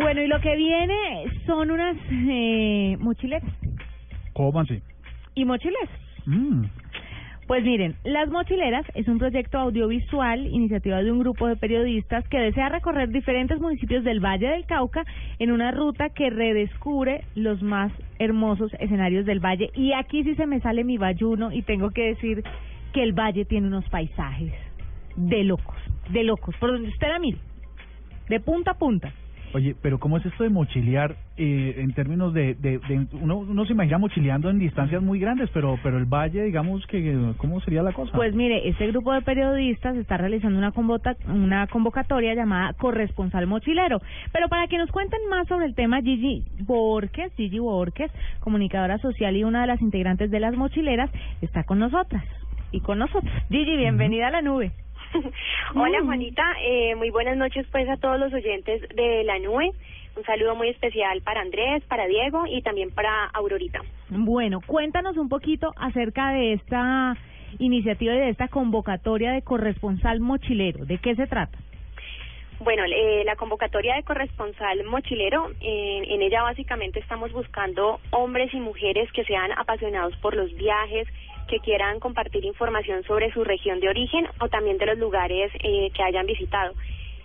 Bueno, y lo que viene son unas eh, mochiletas. ¿Cómo así? ¿Y mochiletas? Mm. Pues miren, Las Mochileras es un proyecto audiovisual, iniciativa de un grupo de periodistas que desea recorrer diferentes municipios del Valle del Cauca en una ruta que redescubre los más hermosos escenarios del valle. Y aquí sí se me sale mi bayuno y tengo que decir que el valle tiene unos paisajes de locos, de locos, por donde usted la mire, de punta a punta. Oye, pero ¿cómo es esto de mochilear eh, en términos de, de, de uno, uno se imagina mochileando en distancias muy grandes, pero pero el valle, digamos que ¿cómo sería la cosa? Pues mire, este grupo de periodistas está realizando una convota, una convocatoria llamada corresponsal mochilero. Pero para que nos cuenten más sobre el tema, Gigi Borges, Gigi Borges, comunicadora social y una de las integrantes de las mochileras, está con nosotras y con nosotros. Gigi, bienvenida a la nube. Hola Juanita, eh, muy buenas noches pues a todos los oyentes de la nube. Un saludo muy especial para Andrés, para Diego y también para Aurorita. Bueno, cuéntanos un poquito acerca de esta iniciativa y de esta convocatoria de corresponsal mochilero. ¿De qué se trata? Bueno, eh, la convocatoria de corresponsal mochilero, eh, en ella básicamente estamos buscando hombres y mujeres que sean apasionados por los viajes, que quieran compartir información sobre su región de origen o también de los lugares eh, que hayan visitado.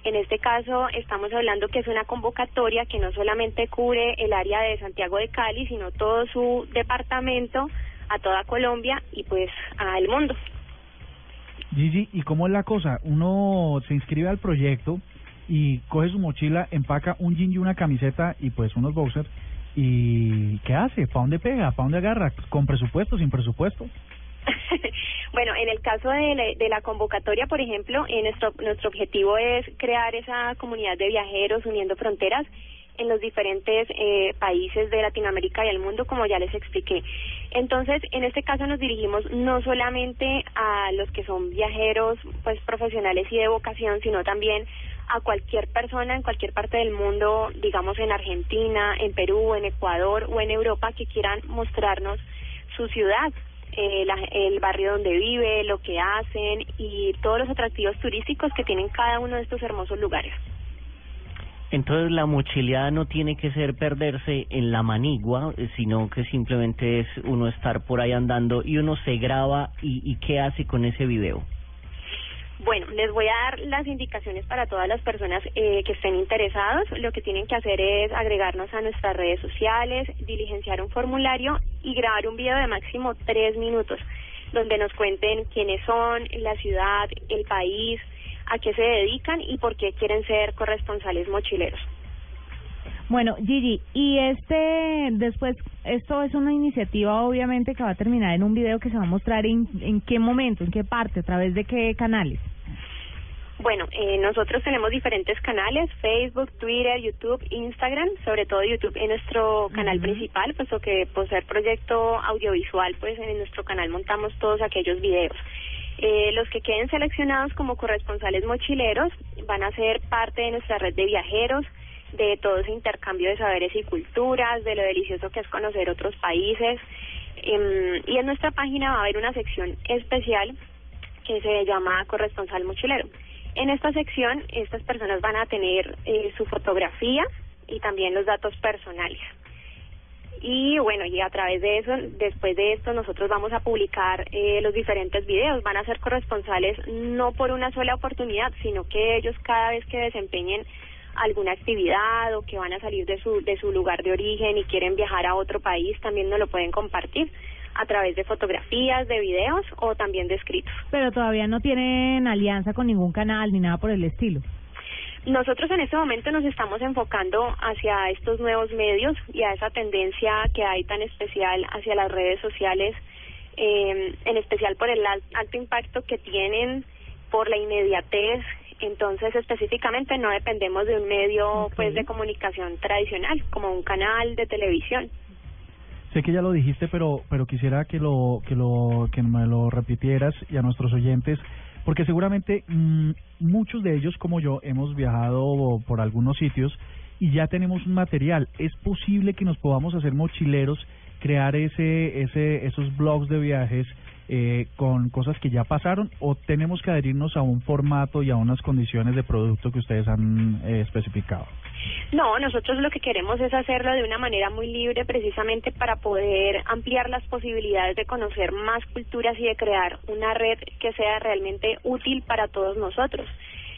En este caso estamos hablando que es una convocatoria que no solamente cubre el área de Santiago de Cali, sino todo su departamento, a toda Colombia y pues al mundo. Gigi, ¿y cómo es la cosa? Uno se inscribe al proyecto y coge su mochila, empaca un jean y una camiseta y pues unos boxers y ¿qué hace? ¿Para dónde pega? ¿Para dónde agarra? ¿Con presupuesto? ¿Sin presupuesto? bueno, en el caso de la, convocatoria, por ejemplo, eh, nuestro, nuestro objetivo es crear esa comunidad de viajeros uniendo fronteras en los diferentes eh, países de Latinoamérica y el mundo, como ya les expliqué. Entonces, en este caso nos dirigimos no solamente a los que son viajeros, pues profesionales y de vocación, sino también a cualquier persona en cualquier parte del mundo, digamos en Argentina, en Perú, en Ecuador o en Europa, que quieran mostrarnos su ciudad, eh, la, el barrio donde vive, lo que hacen y todos los atractivos turísticos que tienen cada uno de estos hermosos lugares. Entonces la mochileada no tiene que ser perderse en la manigua, sino que simplemente es uno estar por ahí andando y uno se graba y, y qué hace con ese video. Bueno, les voy a dar las indicaciones para todas las personas eh, que estén interesados. Lo que tienen que hacer es agregarnos a nuestras redes sociales, diligenciar un formulario y grabar un video de máximo tres minutos, donde nos cuenten quiénes son, la ciudad, el país, a qué se dedican y por qué quieren ser corresponsales mochileros. Bueno, Gigi, y este, después, esto es una iniciativa obviamente que va a terminar en un video que se va a mostrar en, en qué momento, en qué parte, a través de qué canales. Bueno, eh, nosotros tenemos diferentes canales, Facebook, Twitter, YouTube, Instagram, sobre todo YouTube es nuestro canal principal, puesto que por ser proyecto audiovisual, pues en nuestro canal montamos todos aquellos videos. Eh, los que queden seleccionados como corresponsales mochileros van a ser parte de nuestra red de viajeros, de todo ese intercambio de saberes y culturas, de lo delicioso que es conocer otros países. Eh, y en nuestra página va a haber una sección especial que se llama Corresponsal Mochilero. En esta sección, estas personas van a tener eh, su fotografía y también los datos personales. Y bueno, y a través de eso, después de esto, nosotros vamos a publicar eh, los diferentes videos. Van a ser corresponsales no por una sola oportunidad, sino que ellos cada vez que desempeñen alguna actividad o que van a salir de su, de su lugar de origen y quieren viajar a otro país, también nos lo pueden compartir a través de fotografías, de videos o también de escritos. Pero todavía no tienen alianza con ningún canal ni nada por el estilo. Nosotros en este momento nos estamos enfocando hacia estos nuevos medios y a esa tendencia que hay tan especial hacia las redes sociales, eh, en especial por el alto impacto que tienen, por la inmediatez entonces, específicamente no dependemos de un medio pues de comunicación tradicional, como un canal de televisión. Sé que ya lo dijiste, pero pero quisiera que lo que lo que me lo repitieras y a nuestros oyentes, porque seguramente mm, muchos de ellos como yo hemos viajado por algunos sitios y ya tenemos un material. Es posible que nos podamos hacer mochileros, crear ese ese esos blogs de viajes eh, con cosas que ya pasaron o tenemos que adherirnos a un formato y a unas condiciones de producto que ustedes han eh, especificado? No, nosotros lo que queremos es hacerlo de una manera muy libre precisamente para poder ampliar las posibilidades de conocer más culturas y de crear una red que sea realmente útil para todos nosotros.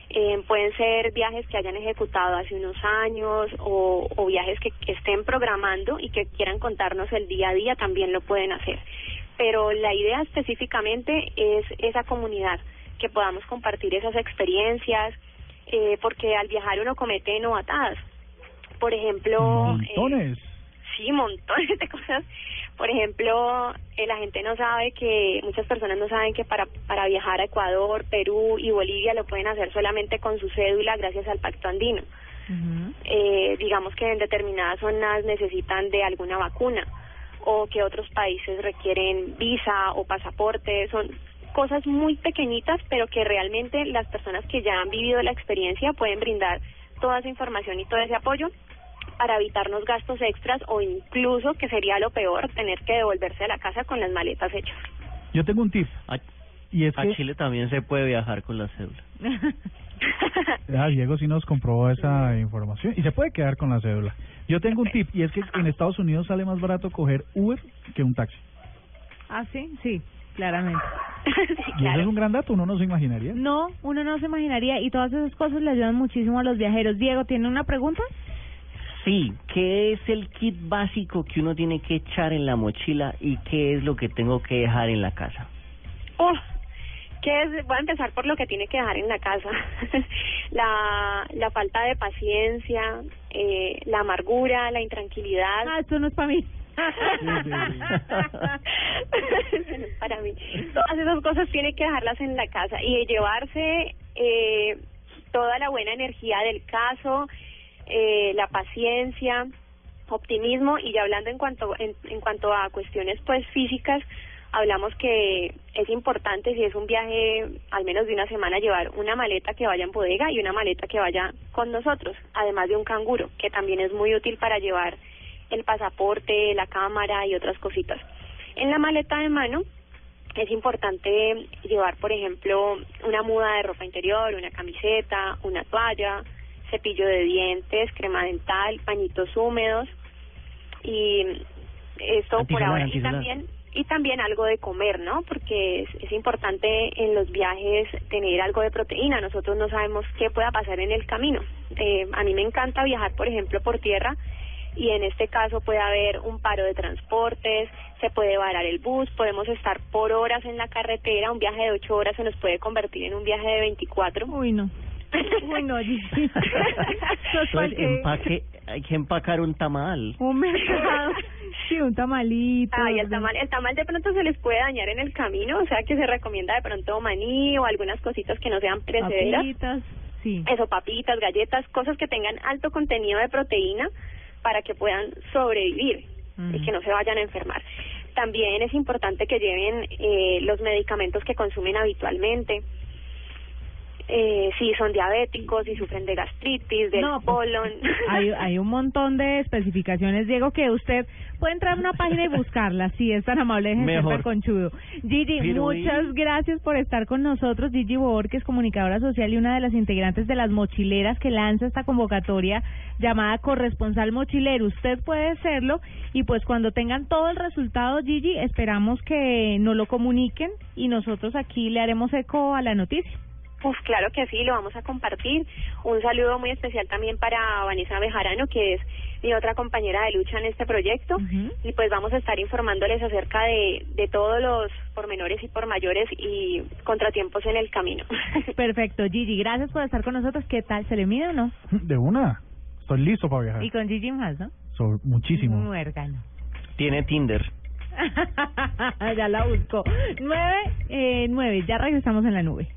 Eh, pueden ser viajes que hayan ejecutado hace unos años o, o viajes que, que estén programando y que quieran contarnos el día a día, también lo pueden hacer. Pero la idea específicamente es esa comunidad, que podamos compartir esas experiencias, eh, porque al viajar uno comete novatadas. Por ejemplo... Montones. Eh, sí, montones de cosas. Por ejemplo, eh, la gente no sabe que, muchas personas no saben que para, para viajar a Ecuador, Perú y Bolivia lo pueden hacer solamente con su cédula gracias al Pacto Andino. eh, digamos que en determinadas zonas necesitan de alguna vacuna o que otros países requieren visa o pasaporte. Son cosas muy pequeñitas, pero que realmente las personas que ya han vivido la experiencia pueden brindar toda esa información y todo ese apoyo para evitarnos gastos extras o incluso, que sería lo peor, tener que devolverse a la casa con las maletas hechas. Yo tengo un tip. A, Y es a que Chile también se puede viajar con la cédula. ah, Diego sí nos comprobó esa información y se puede quedar con la cédula. Yo tengo un tip y es que en Estados Unidos sale más barato coger Uber que un taxi. ¿Ah, sí? Sí, claramente. sí, Y eso es un gran dato, uno no se imaginaría. No, uno no se imaginaría y todas esas cosas le ayudan muchísimo a los viajeros. Diego, ¿tiene una pregunta? Sí, ¿qué es el kit básico que uno tiene que echar en la mochila y qué es lo que tengo que dejar en la casa? Oh, ¿qué es? Voy a empezar por lo que tiene que dejar en la casa. la, la falta de paciencia, eh, la amargura, la intranquilidad. Ah, esto no es para mí. para mí. Todas esas cosas tiene que dejarlas en la casa y llevarse eh, toda la buena energía del caso, eh, la paciencia, optimismo y ya hablando en cuanto en, en cuanto a cuestiones pues físicas hablamos que es importante si es un viaje al menos de una semana llevar una maleta que vaya en bodega y una maleta que vaya con nosotros además de un canguro que también es muy útil para llevar el pasaporte la cámara y otras cositas. En la maleta de mano es importante llevar, por ejemplo, una muda de ropa interior, una camiseta, una toalla, cepillo de dientes, crema dental, pañitos húmedos. Y esto por ahora y también y también algo de comer, ¿no? Porque es, es importante en los viajes tener algo de proteína. Nosotros no sabemos qué pueda pasar en el camino. Eh, a mí me encanta viajar, por ejemplo, por tierra y en este caso puede haber un paro de transportes, se puede varar el bus, podemos estar por horas en la carretera, un viaje de ocho horas se nos puede convertir en un viaje de 24. Uy, no. Uy, no, Entonces, empaque, hay que empacar un tamal. Un mercado. Sí, un tamalito. Ay, el tamal, el tamal de pronto se les puede dañar en el camino, o sea que se recomienda de pronto maní o algunas cositas que no sean precederas. Papitas, sí. Eso, papitas, galletas, cosas que tengan alto contenido de proteína para que puedan sobrevivir y que no se vayan a enfermar. También es importante que lleven eh, los medicamentos que consumen habitualmente. Eh, si son diabéticos, si sufren de gastritis, del No, pues, colon. Hay, hay un montón de especificaciones, Diego, que usted puede entrar a una página y buscarla, si es tan amable, deje de tan conchudo. Gigi, Pero, muchas ¿y? gracias por estar con nosotros. Gigi Bor, que es comunicadora social y una de las integrantes de las mochileras que lanza esta convocatoria llamada Corresponsal Mochilero. Usted puede serlo y pues cuando tengan todo el resultado, Gigi, esperamos que nos lo comuniquen y nosotros aquí le haremos eco a la noticia. Pues claro que sí, lo vamos a compartir. Un saludo muy especial también para Vanessa Bejarano, que es mi otra compañera de lucha en este proyecto. Y pues vamos a estar informándoles acerca de, de todos los pormenores y por mayores y contratiempos en el camino. Perfecto, Gigi, gracias por estar con nosotros. ¿Qué tal? ¿Se le mide o no? De una. Estoy listo para viajar. Y con Gigi más, ¿no? So- muchísimo. Muérgano. Tiene Tinder. ya la busco. Nueve, eh, nueve, ya regresamos en la nube.